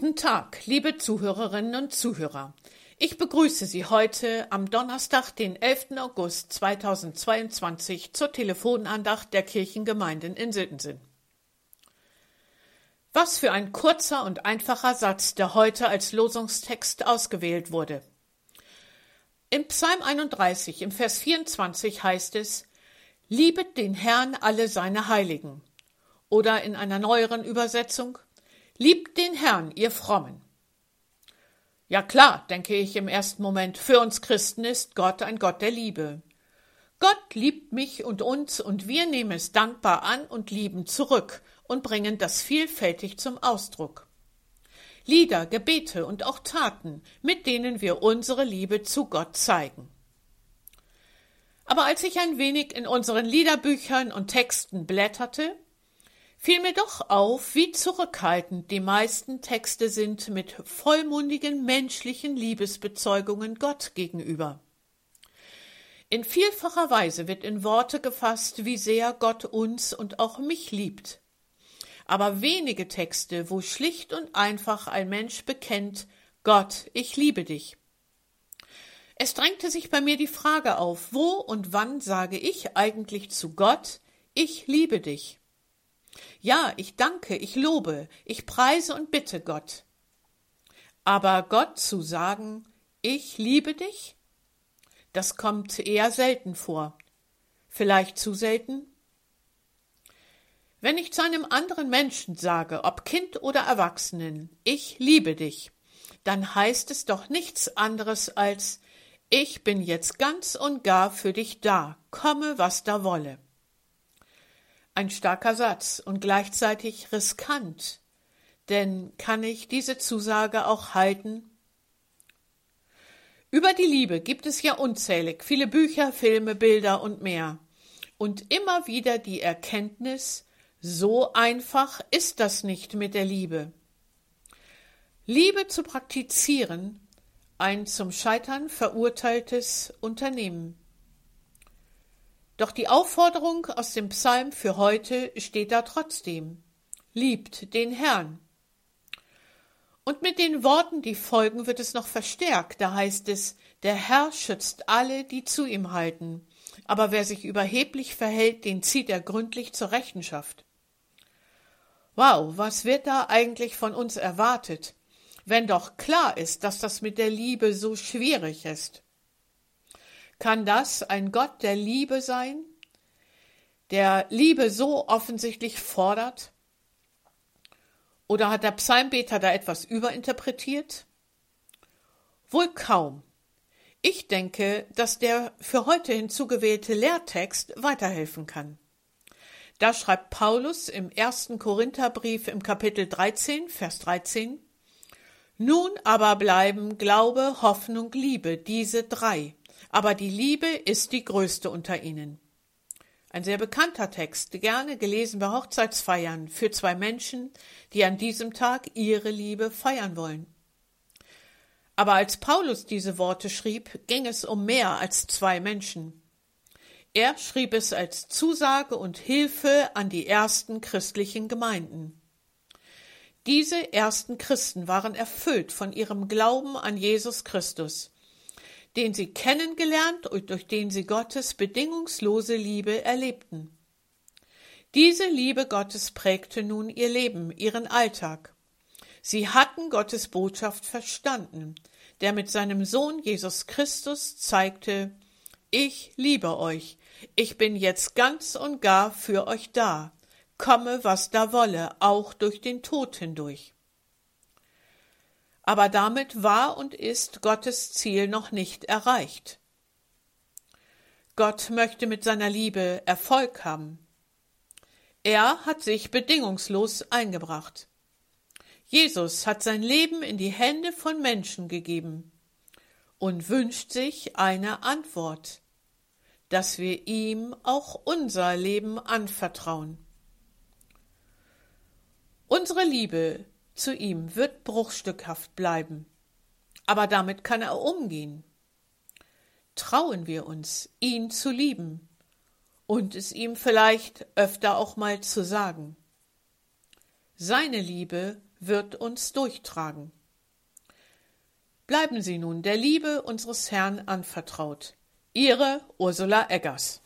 Guten Tag, liebe Zuhörerinnen und Zuhörer. Ich begrüße Sie heute am Donnerstag, den 11. August 2022 zur Telefonandacht der Kirchengemeinden in Sittensen. Was für ein kurzer und einfacher Satz, der heute als Losungstext ausgewählt wurde. Im Psalm 31 im Vers 24 heißt es, Liebet den Herrn alle seine Heiligen. Oder in einer neueren Übersetzung, Liebt den Herrn, ihr Frommen. Ja klar, denke ich im ersten Moment, für uns Christen ist Gott ein Gott der Liebe. Gott liebt mich und uns und wir nehmen es dankbar an und lieben zurück und bringen das vielfältig zum Ausdruck. Lieder, Gebete und auch Taten, mit denen wir unsere Liebe zu Gott zeigen. Aber als ich ein wenig in unseren Liederbüchern und Texten blätterte, fiel mir doch auf, wie zurückhaltend die meisten Texte sind mit vollmundigen menschlichen Liebesbezeugungen Gott gegenüber. In vielfacher Weise wird in Worte gefasst, wie sehr Gott uns und auch mich liebt. Aber wenige Texte, wo schlicht und einfach ein Mensch bekennt, Gott, ich liebe dich. Es drängte sich bei mir die Frage auf, wo und wann sage ich eigentlich zu Gott, ich liebe dich? Ja, ich danke, ich lobe, ich preise und bitte Gott. Aber Gott zu sagen, ich liebe dich, das kommt eher selten vor. Vielleicht zu selten? Wenn ich zu einem anderen Menschen sage, ob Kind oder Erwachsenen, ich liebe dich, dann heißt es doch nichts anderes als ich bin jetzt ganz und gar für dich da, komme, was da wolle. Ein starker Satz und gleichzeitig riskant. Denn kann ich diese Zusage auch halten? Über die Liebe gibt es ja unzählig viele Bücher, Filme, Bilder und mehr. Und immer wieder die Erkenntnis, so einfach ist das nicht mit der Liebe. Liebe zu praktizieren, ein zum Scheitern verurteiltes Unternehmen. Doch die Aufforderung aus dem Psalm für heute steht da trotzdem. Liebt den Herrn. Und mit den Worten, die folgen, wird es noch verstärkt. Da heißt es, der Herr schützt alle, die zu ihm halten. Aber wer sich überheblich verhält, den zieht er gründlich zur Rechenschaft. Wow, was wird da eigentlich von uns erwartet, wenn doch klar ist, dass das mit der Liebe so schwierig ist? Kann das ein Gott der Liebe sein, der Liebe so offensichtlich fordert? Oder hat der Psalmbeter da etwas überinterpretiert? Wohl kaum. Ich denke, dass der für heute hinzugewählte Lehrtext weiterhelfen kann. Da schreibt Paulus im ersten Korintherbrief im Kapitel 13, Vers 13, Nun aber bleiben Glaube, Hoffnung, Liebe, diese drei, aber die Liebe ist die größte unter ihnen. Ein sehr bekannter Text, gerne gelesen bei Hochzeitsfeiern für zwei Menschen, die an diesem Tag ihre Liebe feiern wollen. Aber als Paulus diese Worte schrieb, ging es um mehr als zwei Menschen. Er schrieb es als Zusage und Hilfe an die ersten christlichen Gemeinden. Diese ersten Christen waren erfüllt von ihrem Glauben an Jesus Christus den sie kennengelernt und durch den sie Gottes bedingungslose Liebe erlebten. Diese Liebe Gottes prägte nun ihr Leben, ihren Alltag. Sie hatten Gottes Botschaft verstanden, der mit seinem Sohn Jesus Christus zeigte, ich liebe euch, ich bin jetzt ganz und gar für euch da, komme, was da wolle, auch durch den Tod hindurch. Aber damit war und ist Gottes Ziel noch nicht erreicht. Gott möchte mit seiner Liebe Erfolg haben. Er hat sich bedingungslos eingebracht. Jesus hat sein Leben in die Hände von Menschen gegeben und wünscht sich eine Antwort, dass wir ihm auch unser Leben anvertrauen. Unsere Liebe zu ihm wird bruchstückhaft bleiben. Aber damit kann er umgehen. Trauen wir uns, ihn zu lieben und es ihm vielleicht öfter auch mal zu sagen. Seine Liebe wird uns durchtragen. Bleiben Sie nun der Liebe unseres Herrn anvertraut. Ihre Ursula Eggers